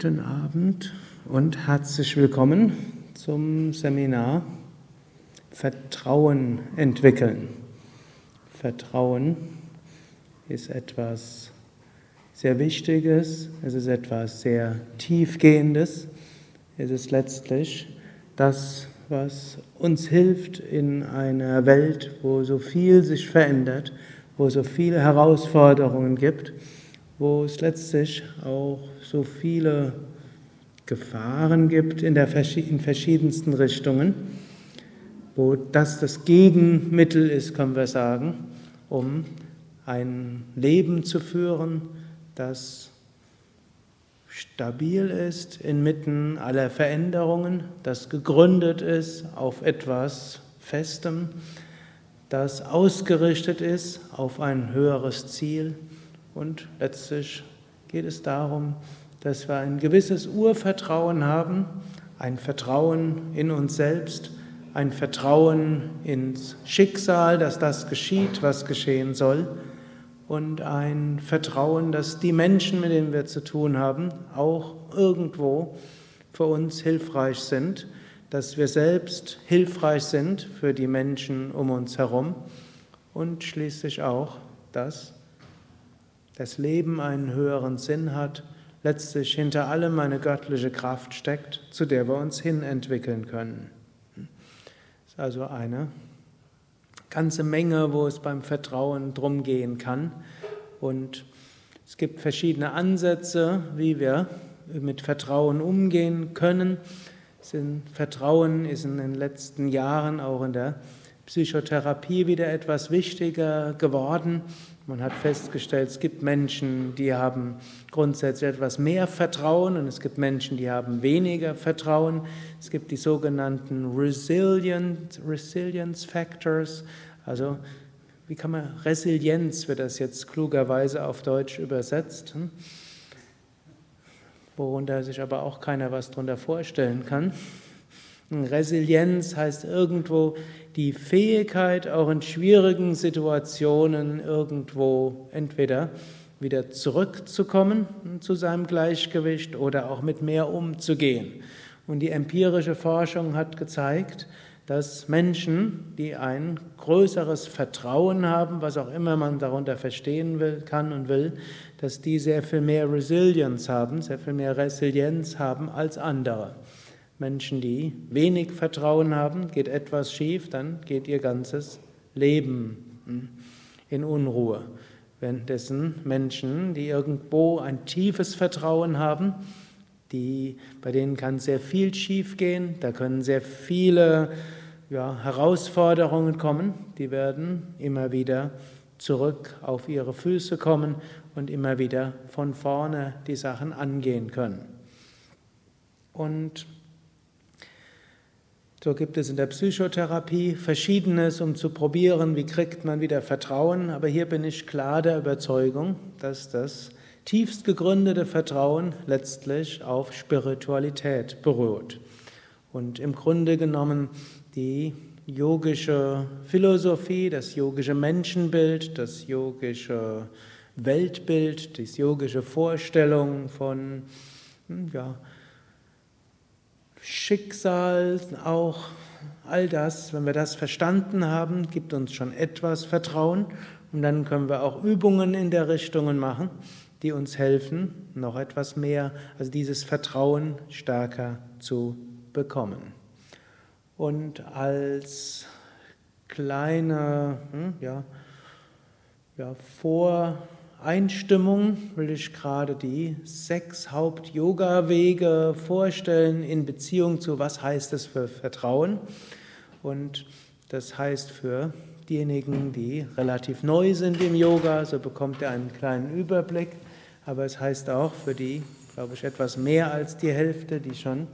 Guten Abend und herzlich willkommen zum Seminar Vertrauen entwickeln. Vertrauen ist etwas sehr Wichtiges, es ist etwas sehr Tiefgehendes, es ist letztlich das, was uns hilft in einer Welt, wo so viel sich verändert, wo so viele Herausforderungen gibt wo es letztlich auch so viele Gefahren gibt in, der, in verschiedensten Richtungen, wo das das Gegenmittel ist, können wir sagen, um ein Leben zu führen, das stabil ist inmitten aller Veränderungen, das gegründet ist auf etwas Festem, das ausgerichtet ist auf ein höheres Ziel und letztlich geht es darum, dass wir ein gewisses Urvertrauen haben, ein Vertrauen in uns selbst, ein Vertrauen ins Schicksal, dass das geschieht, was geschehen soll, und ein Vertrauen, dass die Menschen, mit denen wir zu tun haben, auch irgendwo für uns hilfreich sind, dass wir selbst hilfreich sind für die Menschen um uns herum und schließlich auch, dass das Leben einen höheren Sinn hat, letztlich hinter allem eine göttliche Kraft steckt, zu der wir uns hin entwickeln können. Das ist also eine ganze Menge, wo es beim Vertrauen drum gehen kann. Und es gibt verschiedene Ansätze, wie wir mit Vertrauen umgehen können. Vertrauen ist in den letzten Jahren auch in der Psychotherapie wieder etwas wichtiger geworden. Man hat festgestellt, es gibt Menschen, die haben grundsätzlich etwas mehr Vertrauen und es gibt Menschen, die haben weniger Vertrauen. Es gibt die sogenannten Resilience, Resilience Factors, also wie kann man Resilienz wird das jetzt klugerweise auf Deutsch übersetzt, hm? worunter sich aber auch keiner was darunter vorstellen kann. Resilienz heißt irgendwo die Fähigkeit, auch in schwierigen Situationen irgendwo entweder wieder zurückzukommen zu seinem Gleichgewicht oder auch mit mehr umzugehen. Und die empirische Forschung hat gezeigt, dass Menschen, die ein größeres Vertrauen haben, was auch immer man darunter verstehen will, kann und will, dass die sehr viel mehr Resilienz haben, sehr viel mehr Resilienz haben als andere. Menschen, die wenig Vertrauen haben, geht etwas schief, dann geht ihr ganzes Leben hm, in Unruhe. Währenddessen Menschen, die irgendwo ein tiefes Vertrauen haben, die, bei denen kann sehr viel schiefgehen, da können sehr viele ja, Herausforderungen kommen, die werden immer wieder zurück auf ihre Füße kommen und immer wieder von vorne die Sachen angehen können. Und so gibt es in der Psychotherapie Verschiedenes, um zu probieren, wie kriegt man wieder Vertrauen. Aber hier bin ich klar der Überzeugung, dass das tiefst gegründete Vertrauen letztlich auf Spiritualität beruht. Und im Grunde genommen die yogische Philosophie, das yogische Menschenbild, das yogische Weltbild, die yogische Vorstellung von hm, ja, Schicksal, auch all das, wenn wir das verstanden haben, gibt uns schon etwas Vertrauen und dann können wir auch Übungen in der Richtung machen, die uns helfen, noch etwas mehr, also dieses Vertrauen stärker zu bekommen. Und als kleine hm, ja, ja, Vor- Einstimmung will ich gerade die sechs Haupt-Yoga-Wege vorstellen in Beziehung zu, was heißt es für Vertrauen. Und das heißt für diejenigen, die relativ neu sind im Yoga, so bekommt ihr einen kleinen Überblick. Aber es heißt auch für die, glaube ich, etwas mehr als die Hälfte, die schon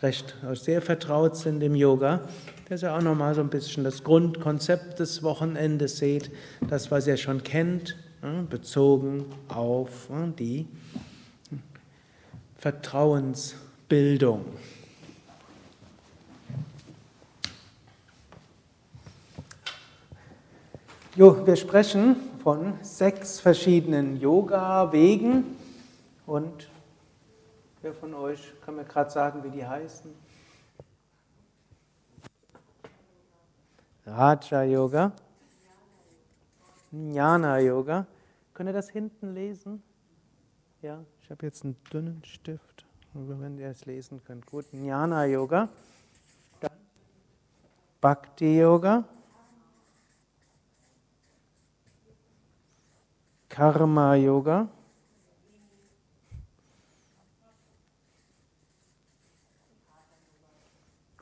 recht sehr vertraut sind im Yoga, dass ihr auch nochmal so ein bisschen das Grundkonzept des Wochenendes seht, das, was ihr schon kennt, bezogen auf die Vertrauensbildung. Jo, wir sprechen von sechs verschiedenen Yoga-Wegen und Wer von euch kann mir gerade sagen, wie die heißen? Raja Yoga, Jnana Yoga. Könnt ihr das hinten lesen? Ja, ich habe jetzt einen dünnen Stift, wenn ihr es lesen könnt. Gut, Jnana Yoga, dann Bhakti Yoga, Karma Yoga.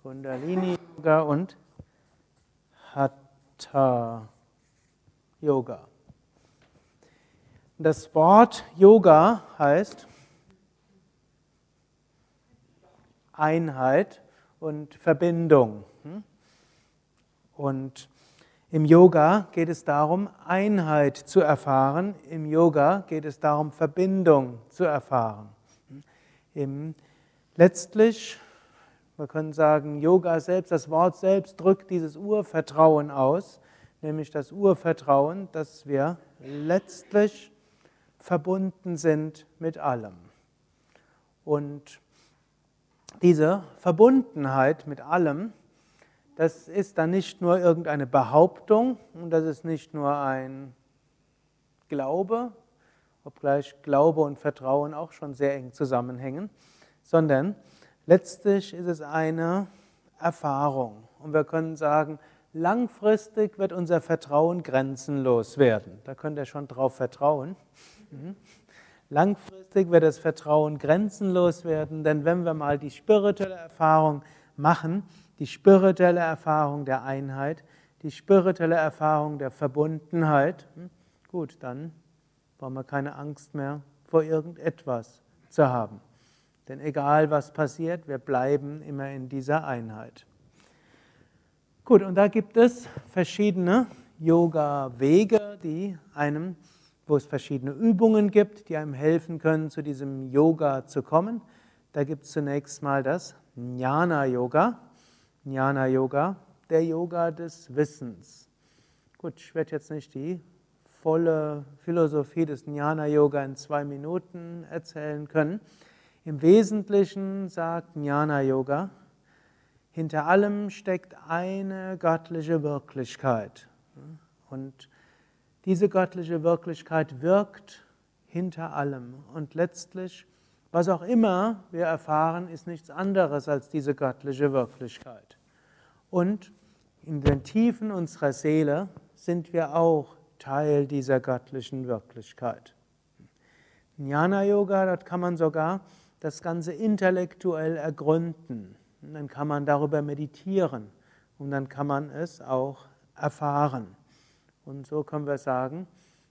Kundalini Yoga und Hatha Yoga. Das Wort Yoga heißt Einheit und Verbindung. Und im Yoga geht es darum, Einheit zu erfahren. Im Yoga geht es darum, Verbindung zu erfahren. Im, letztlich wir können sagen, Yoga selbst, das Wort selbst drückt dieses Urvertrauen aus, nämlich das Urvertrauen, dass wir letztlich verbunden sind mit allem. Und diese Verbundenheit mit allem, das ist dann nicht nur irgendeine Behauptung und das ist nicht nur ein Glaube, obgleich Glaube und Vertrauen auch schon sehr eng zusammenhängen, sondern Letztlich ist es eine Erfahrung. Und wir können sagen, langfristig wird unser Vertrauen grenzenlos werden. Da könnt ihr schon drauf vertrauen. Mhm. Langfristig wird das Vertrauen grenzenlos werden, denn wenn wir mal die spirituelle Erfahrung machen, die spirituelle Erfahrung der Einheit, die spirituelle Erfahrung der Verbundenheit, hm, gut, dann brauchen wir keine Angst mehr vor irgendetwas zu haben. Denn egal was passiert, wir bleiben immer in dieser Einheit. Gut, und da gibt es verschiedene Yoga-Wege, die einem, wo es verschiedene Übungen gibt, die einem helfen können, zu diesem Yoga zu kommen. Da gibt es zunächst mal das Jnana-Yoga. Jnana-Yoga, der Yoga des Wissens. Gut, ich werde jetzt nicht die volle Philosophie des Jnana-Yoga in zwei Minuten erzählen können. Im Wesentlichen sagt Jnana Yoga, hinter allem steckt eine göttliche Wirklichkeit. Und diese göttliche Wirklichkeit wirkt hinter allem. Und letztlich, was auch immer wir erfahren, ist nichts anderes als diese göttliche Wirklichkeit. Und in den Tiefen unserer Seele sind wir auch Teil dieser göttlichen Wirklichkeit. Jnana Yoga, dort kann man sogar das Ganze intellektuell ergründen. Und dann kann man darüber meditieren und dann kann man es auch erfahren. Und so können wir sagen,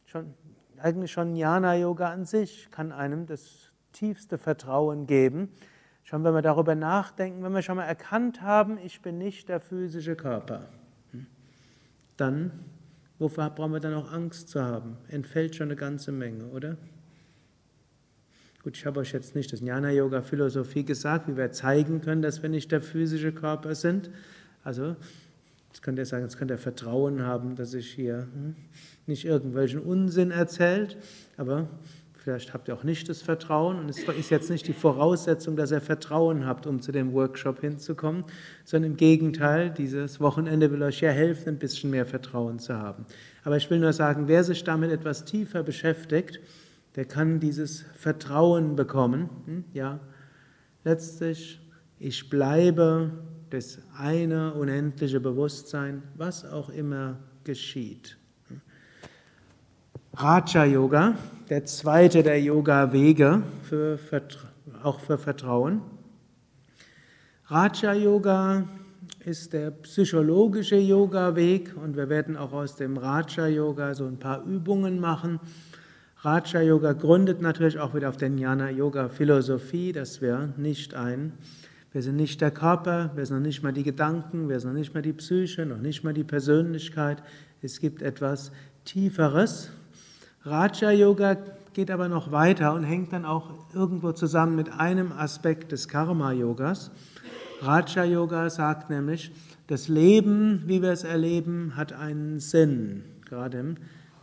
schon, eigentlich schon Jnana-Yoga an sich kann einem das tiefste Vertrauen geben. Schon wenn wir darüber nachdenken, wenn wir schon mal erkannt haben, ich bin nicht der physische Körper, dann, wofür brauchen wir dann auch Angst zu haben? Entfällt schon eine ganze Menge, oder? Gut, ich habe euch jetzt nicht das Jnana-Yoga-Philosophie gesagt, wie wir zeigen können, dass wir nicht der physische Körper sind. Also, jetzt könnt ihr sagen, jetzt könnt ihr Vertrauen haben, dass ich hier hm, nicht irgendwelchen Unsinn erzählt, aber vielleicht habt ihr auch nicht das Vertrauen und es ist jetzt nicht die Voraussetzung, dass ihr Vertrauen habt, um zu dem Workshop hinzukommen, sondern im Gegenteil, dieses Wochenende will euch ja helfen, ein bisschen mehr Vertrauen zu haben. Aber ich will nur sagen, wer sich damit etwas tiefer beschäftigt, der kann dieses Vertrauen bekommen. Hm? Ja, letztlich, ich bleibe das eine unendliche Bewusstsein, was auch immer geschieht. Raja Yoga, der zweite der Yoga-Wege, für, auch für Vertrauen. Raja Yoga ist der psychologische Yoga-Weg und wir werden auch aus dem Raja Yoga so ein paar Übungen machen Raja Yoga gründet natürlich auch wieder auf der Jnana Yoga Philosophie, dass wir nicht ein, wir sind nicht der Körper, wir sind noch nicht mal die Gedanken, wir sind noch nicht mal die Psyche, noch nicht mal die Persönlichkeit. Es gibt etwas Tieferes. Raja Yoga geht aber noch weiter und hängt dann auch irgendwo zusammen mit einem Aspekt des Karma Yogas. Raja Yoga sagt nämlich, das Leben, wie wir es erleben, hat einen Sinn. Gerade im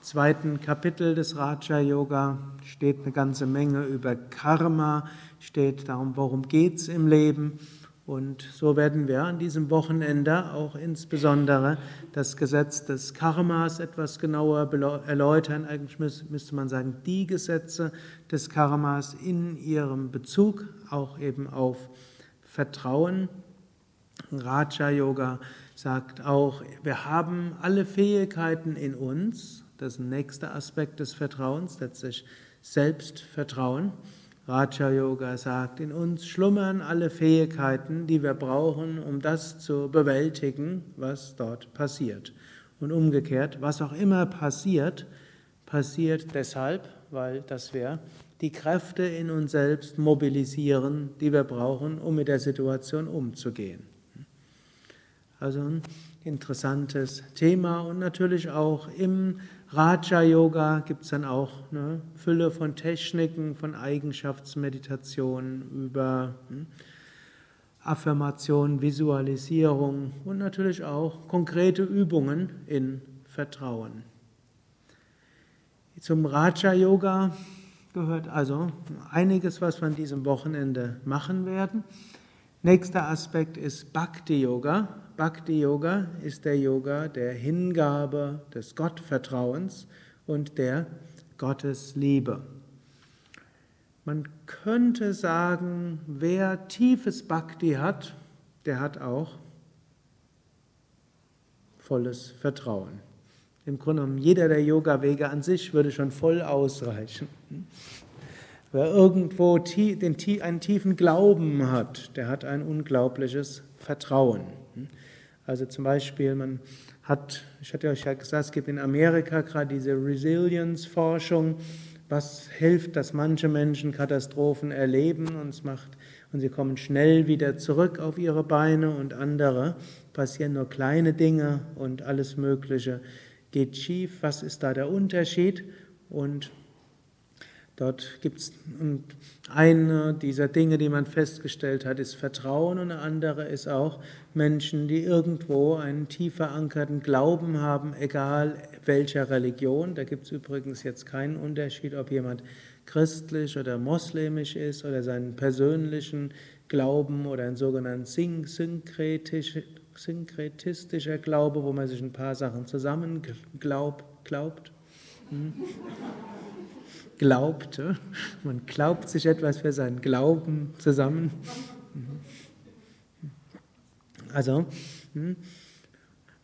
zweiten Kapitel des Raja Yoga steht eine ganze Menge über Karma, steht darum, worum geht's im Leben. Und so werden wir an diesem Wochenende auch insbesondere das Gesetz des Karmas etwas genauer erläutern. Eigentlich müsste man sagen, die Gesetze des Karmas in ihrem Bezug auch eben auf Vertrauen. Raja Yoga sagt auch, wir haben alle Fähigkeiten in uns. Das nächster Aspekt des Vertrauens, letztlich Selbstvertrauen. Raja Yoga sagt, in uns schlummern alle Fähigkeiten, die wir brauchen, um das zu bewältigen, was dort passiert. Und umgekehrt, was auch immer passiert, passiert deshalb, weil dass wir die Kräfte in uns selbst mobilisieren, die wir brauchen, um mit der Situation umzugehen. Also ein interessantes Thema und natürlich auch im Raja Yoga gibt es dann auch eine Fülle von Techniken, von Eigenschaftsmeditationen über hm, Affirmation, Visualisierung und natürlich auch konkrete Übungen in Vertrauen. Zum Raja Yoga gehört also einiges, was wir an diesem Wochenende machen werden. Nächster Aspekt ist Bhakti Yoga. Bhakti Yoga ist der Yoga der Hingabe, des Gottvertrauens und der Gottesliebe. Man könnte sagen, wer tiefes Bhakti hat, der hat auch volles Vertrauen. Im Grunde genommen, jeder der Yoga-Wege an sich würde schon voll ausreichen. Wer irgendwo einen tiefen Glauben hat, der hat ein unglaubliches Vertrauen. Also zum Beispiel, man hat, ich hatte euch ja gesagt, es gibt in Amerika gerade diese Resilience-Forschung, was hilft, dass manche Menschen Katastrophen erleben und es macht und sie kommen schnell wieder zurück auf ihre Beine und andere passieren nur kleine Dinge und alles Mögliche geht schief. Was ist da der Unterschied? Und Dort gibt es eine dieser Dinge, die man festgestellt hat, ist Vertrauen und eine andere ist auch Menschen, die irgendwo einen tief verankerten Glauben haben, egal welcher Religion. Da gibt es übrigens jetzt keinen Unterschied, ob jemand christlich oder moslemisch ist oder seinen persönlichen Glauben oder einen sogenannten synkretisch, synkretistischer Glaube, wo man sich ein paar Sachen zusammen glaubt. glaubt. Hm? glaubt. Man glaubt sich etwas für seinen Glauben zusammen. Also, hm,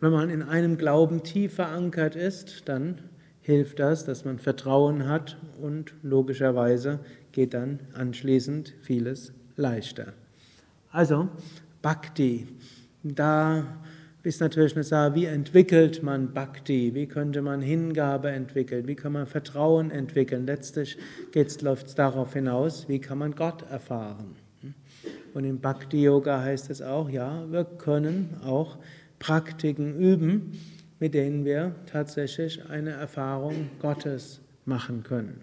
wenn man in einem Glauben tief verankert ist, dann hilft das, dass man Vertrauen hat und logischerweise geht dann anschließend vieles leichter. Also, Bhakti, da ist natürlich eine Sache, wie entwickelt man Bhakti, wie könnte man Hingabe entwickeln, wie kann man Vertrauen entwickeln. Letztlich läuft es darauf hinaus, wie kann man Gott erfahren. Und im Bhakti-Yoga heißt es auch, ja, wir können auch Praktiken üben, mit denen wir tatsächlich eine Erfahrung Gottes machen können.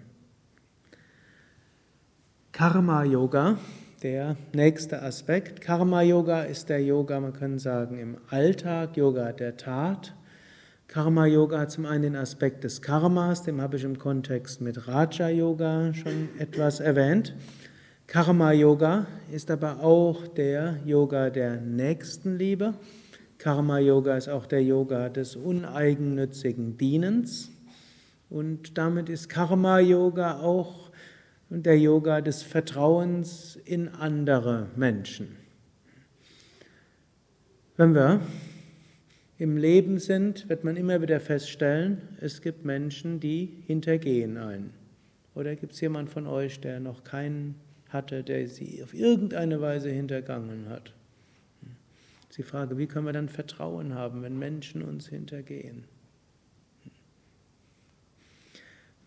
Karma-Yoga der nächste Aspekt. Karma Yoga ist der Yoga, man kann sagen, im Alltag, Yoga der Tat. Karma Yoga hat zum einen den Aspekt des Karmas, dem habe ich im Kontext mit Raja Yoga schon etwas erwähnt. Karma Yoga ist aber auch der Yoga der Nächstenliebe. Karma Yoga ist auch der Yoga des uneigennützigen Dienens. Und damit ist Karma Yoga auch der Yoga des Vertrauens in andere Menschen. Wenn wir im Leben sind, wird man immer wieder feststellen, es gibt Menschen, die hintergehen einen. Oder gibt es jemand von euch, der noch keinen hatte, der sie auf irgendeine Weise hintergangen hat? Die Frage, wie können wir dann Vertrauen haben, wenn Menschen uns hintergehen?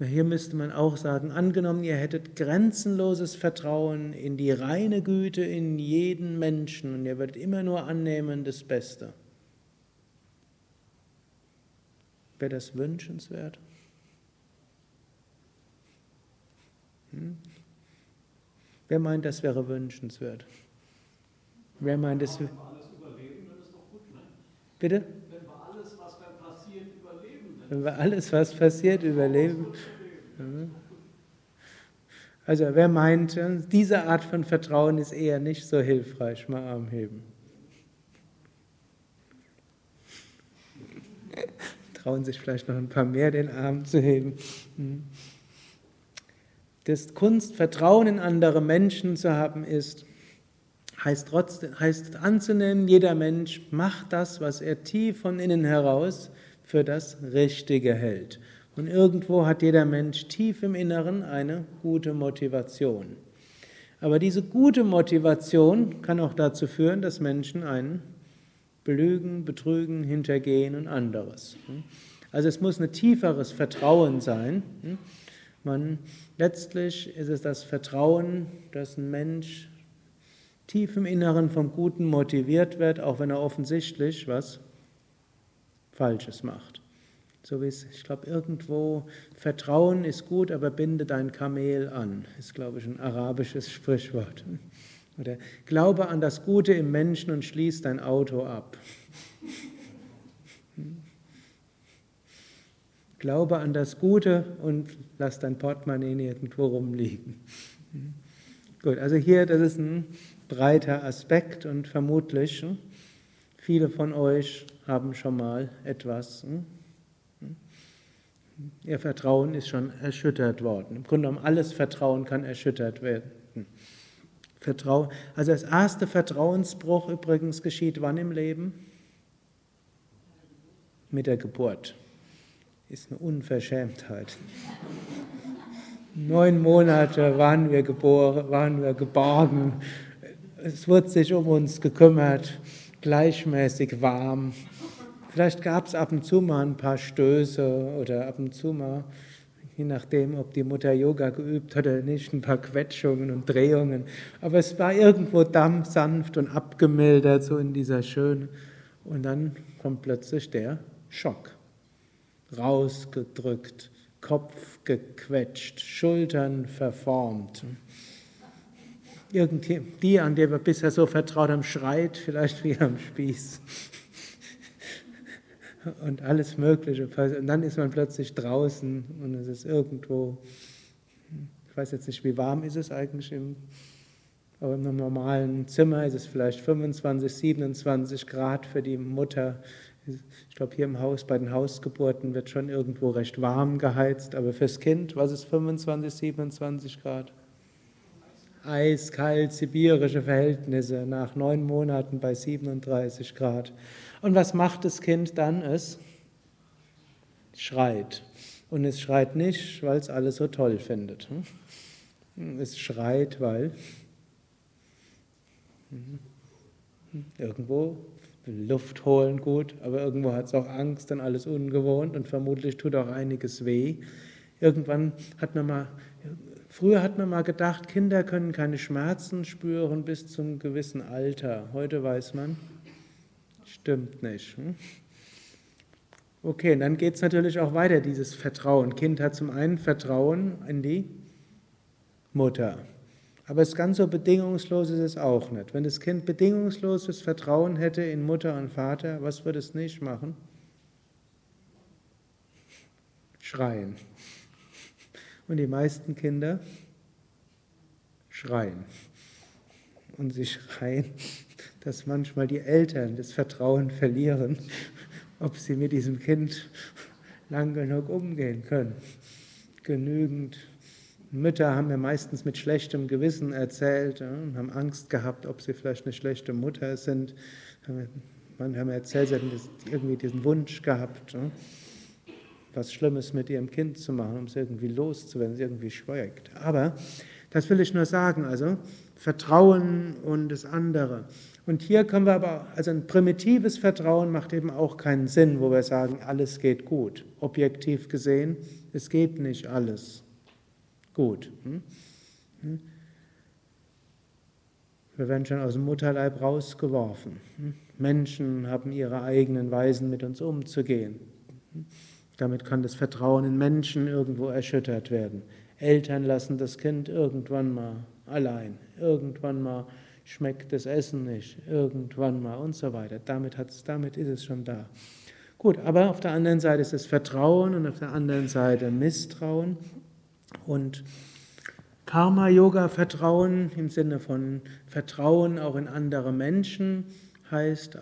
Hier müsste man auch sagen, angenommen, ihr hättet grenzenloses Vertrauen in die reine Güte in jeden Menschen und ihr würdet immer nur annehmen das Beste. Wäre das wünschenswert? Hm? Wer meint, das wäre wünschenswert? Wer meint, das wäre. Bitte? Wenn wir alles, was dann passiert, überleben, Wenn wir alles, was passiert, überleben. Also wer meint, diese Art von Vertrauen ist eher nicht so hilfreich, mal Arm heben. Trauen sich vielleicht noch ein paar mehr, den Arm zu heben. Hm. Das Kunst, Vertrauen in andere Menschen zu haben, ist, heißt, trotzdem, heißt anzunehmen, jeder Mensch macht das, was er tief von innen heraus für das Richtige hält. Und irgendwo hat jeder Mensch tief im Inneren eine gute Motivation. Aber diese gute Motivation kann auch dazu führen, dass Menschen einen belügen, betrügen, hintergehen und anderes. Also es muss ein tieferes Vertrauen sein. Man, letztlich ist es das Vertrauen, dass ein Mensch tief im Inneren vom Guten motiviert wird, auch wenn er offensichtlich was Falsches macht. So wie es, ich glaube, irgendwo Vertrauen ist gut, aber binde dein Kamel an, ist, glaube ich, ein arabisches Sprichwort. Oder glaube an das Gute im Menschen und schließ dein Auto ab. Glaube an das Gute und lass dein Portemonnaie nirgendwo rumliegen. Gut, also hier, das ist ein breiter Aspekt und vermutlich hm, viele von euch haben schon mal etwas, hm, hm, ihr Vertrauen ist schon erschüttert worden. Im Grunde genommen alles Vertrauen kann erschüttert werden. Vertrauen, also das erste Vertrauensbruch übrigens geschieht wann im Leben? Mit der Geburt ist eine Unverschämtheit. Neun Monate waren wir geboren, waren wir geborgen. Es wurde sich um uns gekümmert, gleichmäßig warm. Vielleicht gab es ab und zu mal ein paar Stöße oder ab und zu mal, je nachdem, ob die Mutter Yoga geübt hat oder nicht, ein paar Quetschungen und Drehungen. Aber es war irgendwo dampf, sanft und abgemildert, so in dieser schönen. Und dann kommt plötzlich der Schock rausgedrückt, Kopf gequetscht, Schultern verformt. Irgendwie, die, an der wir bisher so vertraut haben, schreit vielleicht wie am Spieß. Und alles Mögliche. Und dann ist man plötzlich draußen und es ist irgendwo, ich weiß jetzt nicht, wie warm ist es eigentlich im, aber im normalen Zimmer ist es vielleicht 25, 27 Grad für die Mutter ich glaube, hier im Haus bei den Hausgeburten wird schon irgendwo recht warm geheizt, aber fürs Kind, was ist 25, 27 Grad? Eiskalt, sibirische Verhältnisse nach neun Monaten bei 37 Grad. Und was macht das Kind dann? Es schreit. Und es schreit nicht, weil es alles so toll findet. Hm? Es schreit, weil irgendwo Luft holen gut, aber irgendwo hat es auch Angst und alles ungewohnt und vermutlich tut auch einiges weh. Irgendwann hat man mal, früher hat man mal gedacht, Kinder können keine Schmerzen spüren bis zum gewissen Alter. Heute weiß man, stimmt nicht. Hm? Okay, und dann geht es natürlich auch weiter, dieses Vertrauen. Kind hat zum einen Vertrauen in die Mutter. Aber es ganz so bedingungslos ist es auch nicht. Wenn das Kind bedingungsloses Vertrauen hätte in Mutter und Vater, was würde es nicht machen? Schreien. Und die meisten Kinder schreien. Und sie schreien, dass manchmal die Eltern das Vertrauen verlieren, ob sie mit diesem Kind lang genug umgehen können. Genügend Mütter haben mir meistens mit schlechtem Gewissen erzählt und haben Angst gehabt, ob sie vielleicht eine schlechte Mutter sind. Manche haben erzählt, sie hätten irgendwie diesen Wunsch gehabt, was Schlimmes mit ihrem Kind zu machen, um es irgendwie loszuwerden, es irgendwie schweigt. Aber das will ich nur sagen, also Vertrauen und das andere. Und hier können wir aber, also ein primitives Vertrauen macht eben auch keinen Sinn, wo wir sagen, alles geht gut. Objektiv gesehen, es geht nicht alles gut. Hm? Hm? Wir werden schon aus dem Mutterleib rausgeworfen. Hm? Menschen haben ihre eigenen Weisen, mit uns umzugehen. Damit kann das Vertrauen in Menschen irgendwo erschüttert werden. Eltern lassen das Kind irgendwann mal allein. Irgendwann mal schmeckt das Essen nicht. Irgendwann mal und so weiter. Damit, hat's, damit ist es schon da. Gut, aber auf der anderen Seite ist es Vertrauen und auf der anderen Seite Misstrauen. Und Karma-Yoga, Vertrauen im Sinne von Vertrauen auch in andere Menschen, heißt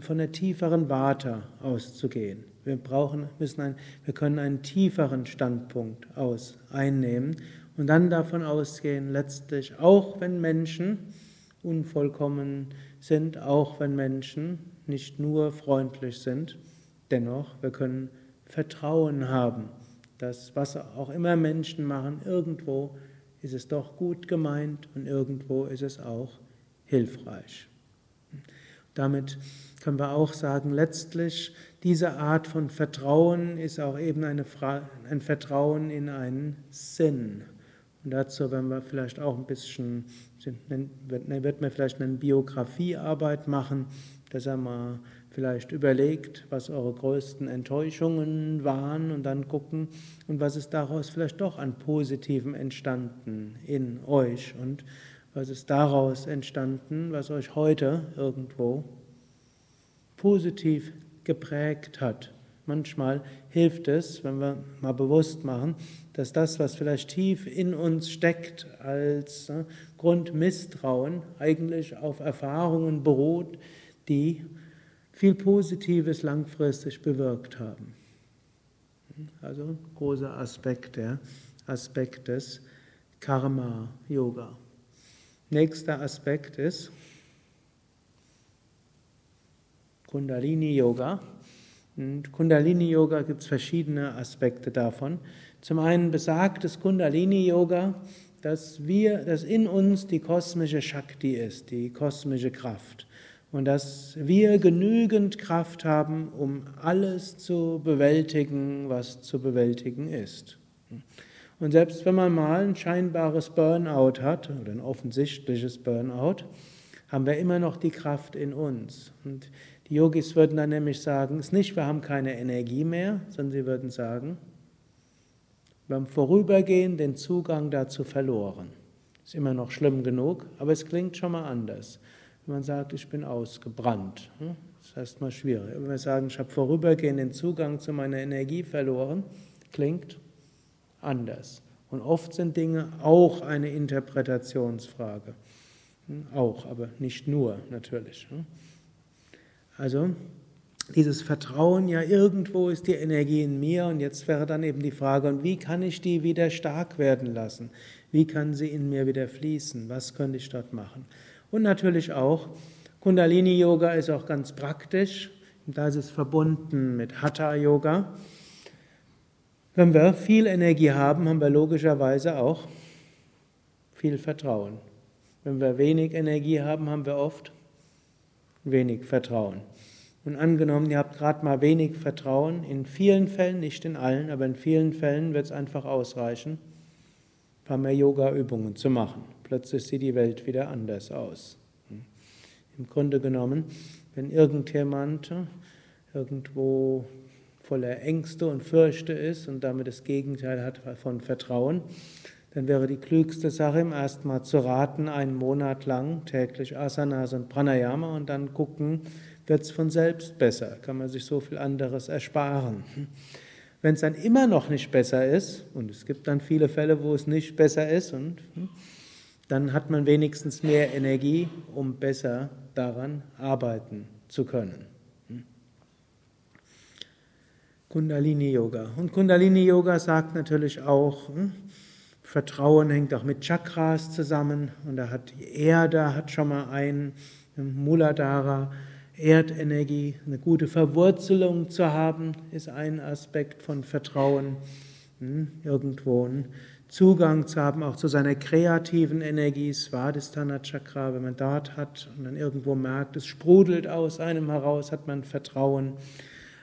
von der tieferen Warte auszugehen. Wir brauchen, müssen ein, wir können einen tieferen Standpunkt aus einnehmen und dann davon ausgehen, letztlich, auch wenn Menschen unvollkommen sind, auch wenn Menschen nicht nur freundlich sind, dennoch, wir können Vertrauen haben, dass was auch immer Menschen machen, irgendwo ist es doch gut gemeint und irgendwo ist es auch hilfreich. Damit können wir auch sagen, letztlich diese Art von Vertrauen ist auch eben ein Vertrauen in einen Sinn. Und dazu werden wir vielleicht auch ein bisschen, wird mir vielleicht eine Biografiearbeit machen, dass er mal vielleicht überlegt, was eure größten Enttäuschungen waren und dann gucken, und was ist daraus vielleicht doch an Positivem entstanden in euch und was ist daraus entstanden, was euch heute irgendwo positiv geprägt hat. Manchmal hilft es, wenn wir mal bewusst machen, dass das, was vielleicht tief in uns steckt als äh, Grundmisstrauen, eigentlich auf Erfahrungen beruht, die viel Positives langfristig bewirkt haben. Also ein großer Aspekt, der Aspekt des Karma-Yoga. Nächster Aspekt ist Kundalini-Yoga. Und Kundalini-Yoga gibt es verschiedene Aspekte davon. Zum einen besagt das Kundalini-Yoga, dass wir, dass in uns die kosmische Shakti ist, die kosmische Kraft. Und dass wir genügend Kraft haben, um alles zu bewältigen, was zu bewältigen ist. Und selbst wenn man mal ein scheinbares Burnout hat oder ein offensichtliches Burnout, haben wir immer noch die Kraft in uns. Und die Yogis würden dann nämlich sagen, es ist nicht, wir haben keine Energie mehr, sondern sie würden sagen, wir haben vorübergehend den Zugang dazu verloren. Ist immer noch schlimm genug, aber es klingt schon mal anders. Wenn man sagt, ich bin ausgebrannt, hm, das ist erstmal schwierig. Wenn wir sagen, ich habe vorübergehend den Zugang zu meiner Energie verloren, klingt anders. Und oft sind Dinge auch eine Interpretationsfrage. Hm, auch, aber nicht nur natürlich. Hm. Also dieses Vertrauen, ja irgendwo ist die Energie in mir und jetzt wäre dann eben die Frage, und wie kann ich die wieder stark werden lassen? Wie kann sie in mir wieder fließen? Was könnte ich dort machen? Und natürlich auch, Kundalini Yoga ist auch ganz praktisch, da ist es verbunden mit Hatha Yoga. Wenn wir viel Energie haben, haben wir logischerweise auch viel Vertrauen. Wenn wir wenig Energie haben, haben wir oft wenig Vertrauen. Und angenommen, ihr habt gerade mal wenig Vertrauen, in vielen Fällen, nicht in allen, aber in vielen Fällen wird es einfach ausreichen, ein paar mehr Yoga-Übungen zu machen. Plötzlich sieht die Welt wieder anders aus. Im Grunde genommen, wenn irgendjemand irgendwo voller Ängste und Fürchte ist und damit das Gegenteil hat von Vertrauen, dann wäre die klügste Sache im ersten Mal zu raten, einen Monat lang täglich Asanas und Pranayama und dann gucken, wird es von selbst besser, kann man sich so viel anderes ersparen. Wenn es dann immer noch nicht besser ist, und es gibt dann viele Fälle, wo es nicht besser ist, und dann hat man wenigstens mehr Energie, um besser daran arbeiten zu können. Kundalini Yoga. Und Kundalini Yoga sagt natürlich auch, hm, Vertrauen hängt auch mit Chakras zusammen. Und da hat die Erde hat schon mal ein Muladhara, Erdenergie, eine gute Verwurzelung zu haben, ist ein Aspekt von Vertrauen. Hm, irgendwo einen Zugang zu haben, auch zu seiner kreativen Energie, Svadhisthana Chakra, wenn man dort hat und dann irgendwo merkt, es sprudelt aus einem heraus, hat man Vertrauen.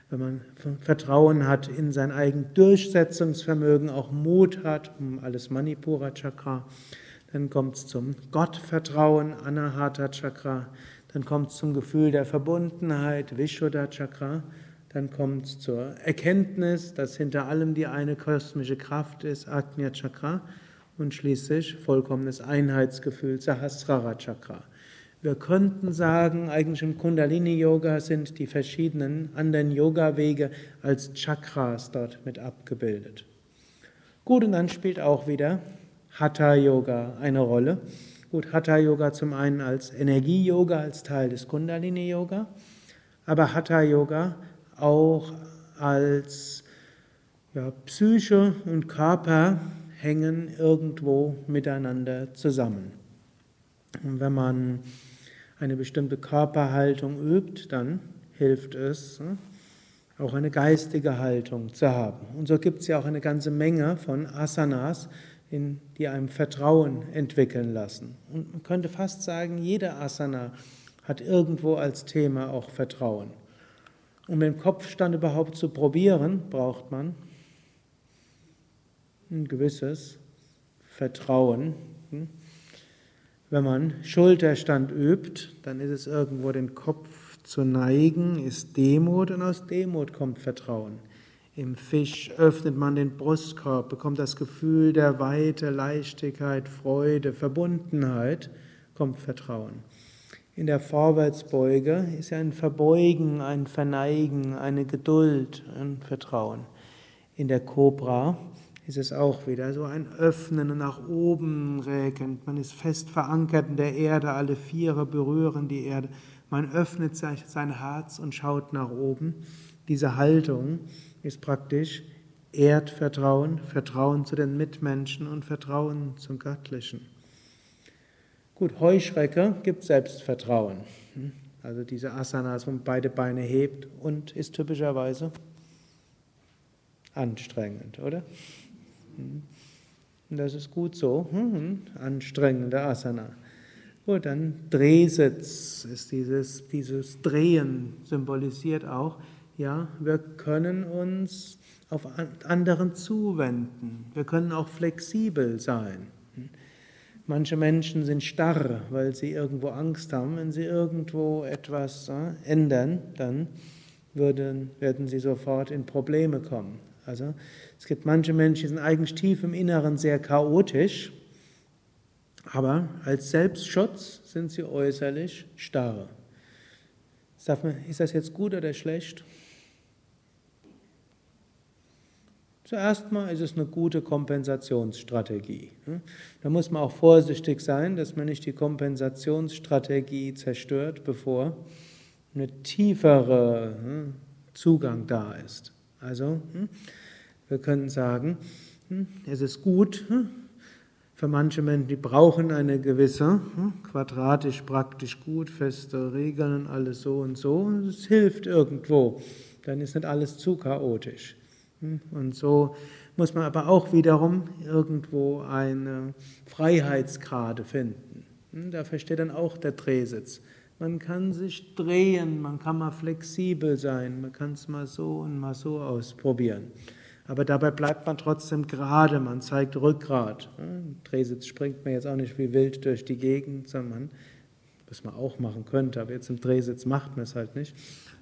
Wenn man Vertrauen hat in sein eigenes Durchsetzungsvermögen, auch Mut hat, alles Manipura Chakra, dann kommt es zum Gottvertrauen, Anahata Chakra, dann kommt es zum Gefühl der Verbundenheit, Vishuddha Chakra, dann kommt es zur Erkenntnis, dass hinter allem die eine kosmische Kraft ist, Agnya Chakra, und schließlich vollkommenes Einheitsgefühl, Sahasrara Chakra. Wir könnten sagen, eigentlich im Kundalini-Yoga sind die verschiedenen anderen Yoga-Wege als Chakras dort mit abgebildet. Gut, und dann spielt auch wieder Hatha-Yoga eine Rolle. Gut, Hatha-Yoga zum einen als Energie-Yoga, als Teil des Kundalini-Yoga, aber Hatha-Yoga auch als ja, Psyche und Körper hängen irgendwo miteinander zusammen. Und wenn man eine bestimmte Körperhaltung übt, dann hilft es, hm, auch eine geistige Haltung zu haben. Und so gibt es ja auch eine ganze Menge von Asanas, die einem Vertrauen entwickeln lassen. Und man könnte fast sagen, jede Asana hat irgendwo als Thema auch Vertrauen. Um den Kopfstand überhaupt zu probieren, braucht man ein gewisses Vertrauen. Hm? Wenn man Schulterstand übt, dann ist es irgendwo den Kopf zu neigen, ist Demut und aus Demut kommt Vertrauen. Im Fisch öffnet man den Brustkorb, bekommt das Gefühl der Weite, Leichtigkeit, Freude, Verbundenheit, kommt Vertrauen. In der Vorwärtsbeuge ist ein Verbeugen, ein Verneigen, eine Geduld, ein Vertrauen. In der Kobra ist es auch wieder so ein Öffnen und nach oben räkend. Man ist fest verankert in der Erde, alle Viere berühren die Erde. Man öffnet sein Herz und schaut nach oben. Diese Haltung ist praktisch Erdvertrauen, Vertrauen zu den Mitmenschen und Vertrauen zum Göttlichen. Gut, Heuschrecke gibt Selbstvertrauen. Also diese Asanas, wo man beide Beine hebt und ist typischerweise anstrengend, oder? Und das ist gut so. Hm, anstrengende Asana. Gut, dann Drehsitz ist dieses, dieses Drehen symbolisiert auch, ja, wir können uns auf anderen zuwenden. Wir können auch flexibel sein. Manche Menschen sind starr, weil sie irgendwo Angst haben. Wenn sie irgendwo etwas äh, ändern, dann würden, werden sie sofort in Probleme kommen. Also es gibt manche Menschen, die sind eigentlich tief im Inneren sehr chaotisch, aber als Selbstschutz sind sie äußerlich starr. Ist das jetzt gut oder schlecht? Zuerst mal ist es eine gute Kompensationsstrategie. Da muss man auch vorsichtig sein, dass man nicht die Kompensationsstrategie zerstört, bevor ein tieferer hm, Zugang da ist. Also, hm, wir können sagen, hm, es ist gut hm, für manche Menschen, die brauchen eine gewisse, quadratisch praktisch gut, feste Regeln, alles so und so. Es hilft irgendwo. Dann ist nicht alles zu chaotisch. Und so muss man aber auch wiederum irgendwo eine Freiheitsgrade finden. Dafür steht dann auch der Drehsitz. Man kann sich drehen, man kann mal flexibel sein, man kann es mal so und mal so ausprobieren. Aber dabei bleibt man trotzdem gerade, man zeigt Rückgrat. Drehsitz springt man jetzt auch nicht wie wild durch die Gegend, sondern was man auch machen könnte, aber jetzt im Drehsitz macht man es halt nicht,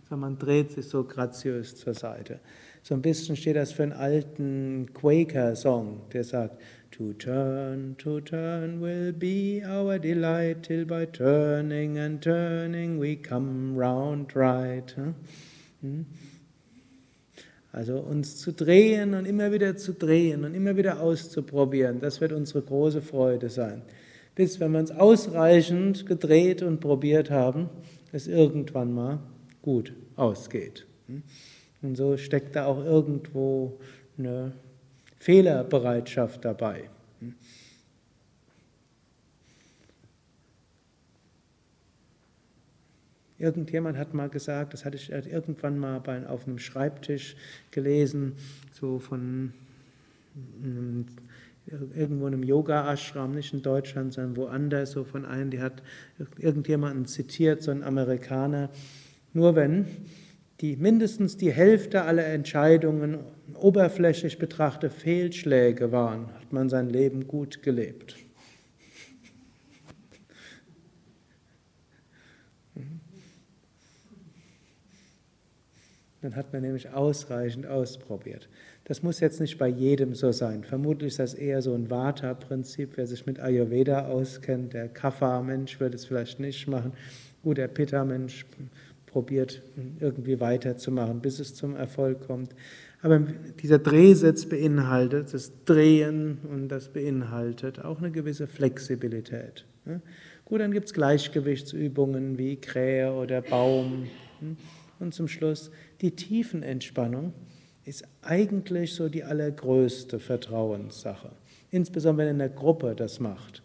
sondern man dreht sich so graziös zur Seite. So ein bisschen steht das für einen alten Quaker-Song, der sagt, To turn, to turn will be our delight, till by turning and turning we come round right. Hm? Also uns zu drehen und immer wieder zu drehen und immer wieder auszuprobieren, das wird unsere große Freude sein. Bis wenn wir uns ausreichend gedreht und probiert haben, es irgendwann mal gut ausgeht. Und so steckt da auch irgendwo eine Fehlerbereitschaft dabei. Irgendjemand hat mal gesagt, das hatte ich irgendwann mal auf einem Schreibtisch gelesen, so von einem, irgendwo in einem Yoga-Ashram, nicht in Deutschland, sondern woanders, so von einem, die hat irgendjemanden zitiert, so ein Amerikaner. Nur wenn die mindestens die Hälfte aller Entscheidungen oberflächlich betrachtet Fehlschläge waren, hat man sein Leben gut gelebt. Dann hat man nämlich ausreichend ausprobiert. Das muss jetzt nicht bei jedem so sein. Vermutlich ist das eher so ein Vata-Prinzip. Wer sich mit Ayurveda auskennt, der Kapha-Mensch wird es vielleicht nicht machen. Gut, der Pitta-Mensch probiert irgendwie weiterzumachen, bis es zum Erfolg kommt. Aber dieser Drehsitz beinhaltet das Drehen und das beinhaltet auch eine gewisse Flexibilität. Gut, dann gibt es Gleichgewichtsübungen wie Krähe oder Baum. Und zum Schluss die Tiefenentspannung ist eigentlich so die allergrößte Vertrauenssache. Insbesondere wenn in der Gruppe das macht.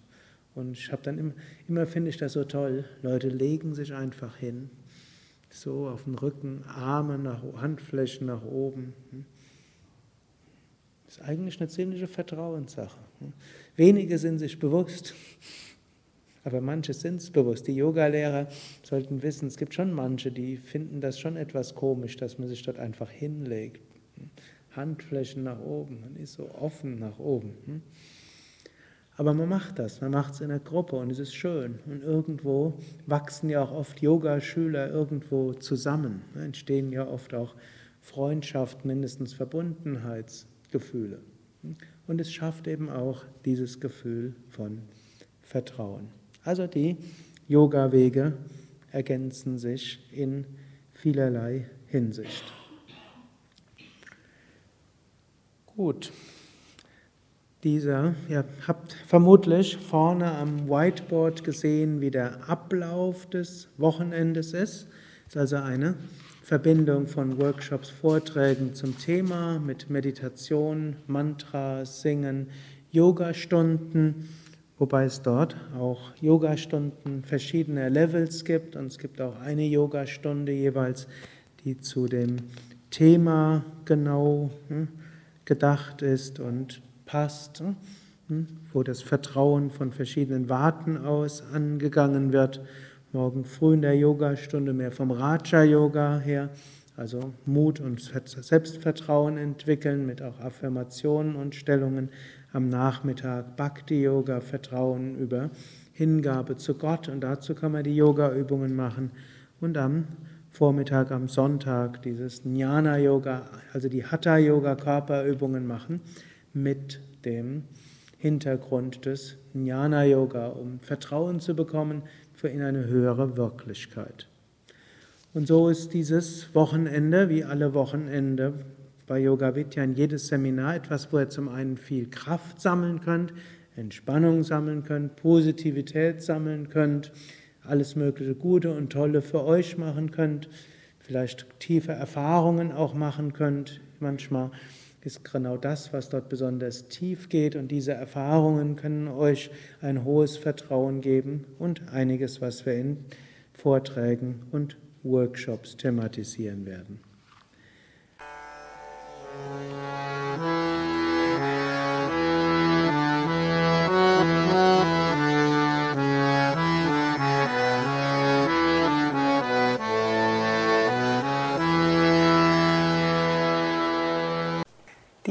Und ich habe dann immer, immer finde ich das so toll, Leute legen sich einfach hin, so auf den Rücken, Arme nach Handflächen nach oben. Das ist eigentlich eine ziemliche Vertrauenssache. Wenige sind sich bewusst, aber manche sind es bewusst. Die Yogalehrer sollten wissen, es gibt schon manche, die finden das schon etwas komisch, dass man sich dort einfach hinlegt. Handflächen nach oben, man ist so offen nach oben. Aber man macht das, man macht es in der Gruppe und es ist schön. Und irgendwo wachsen ja auch oft Yogaschüler irgendwo zusammen. Da entstehen ja oft auch Freundschaft, mindestens Verbundenheitsgefühle. Und es schafft eben auch dieses Gefühl von Vertrauen. Also die Yoga-Wege ergänzen sich in vielerlei Hinsicht. Gut. Dieser, ihr habt vermutlich vorne am Whiteboard gesehen, wie der Ablauf des Wochenendes ist. Es ist also eine Verbindung von Workshops, Vorträgen zum Thema mit Meditation, Mantra, Singen, Yogastunden wobei es dort auch Yogastunden verschiedener Levels gibt und es gibt auch eine Yogastunde jeweils, die zu dem Thema genau hm, gedacht ist und passt, hm, wo das Vertrauen von verschiedenen Warten aus angegangen wird. Morgen früh in der Yogastunde mehr vom Raja Yoga her, also Mut und Selbstvertrauen entwickeln mit auch Affirmationen und Stellungen. Am Nachmittag Bhakti Yoga, Vertrauen über Hingabe zu Gott. Und dazu kann man die Yoga-Übungen machen. Und am Vormittag, am Sonntag dieses Jnana Yoga, also die Hatha Yoga Körperübungen machen mit dem Hintergrund des Jnana Yoga, um Vertrauen zu bekommen für in eine höhere Wirklichkeit. Und so ist dieses Wochenende, wie alle Wochenende bei Yoga Vidya in jedes Seminar etwas, wo ihr zum einen viel Kraft sammeln könnt, Entspannung sammeln könnt, Positivität sammeln könnt, alles mögliche Gute und Tolle für euch machen könnt, vielleicht tiefe Erfahrungen auch machen könnt. Manchmal ist genau das, was dort besonders tief geht und diese Erfahrungen können euch ein hohes Vertrauen geben und einiges, was wir in Vorträgen und Workshops thematisieren werden.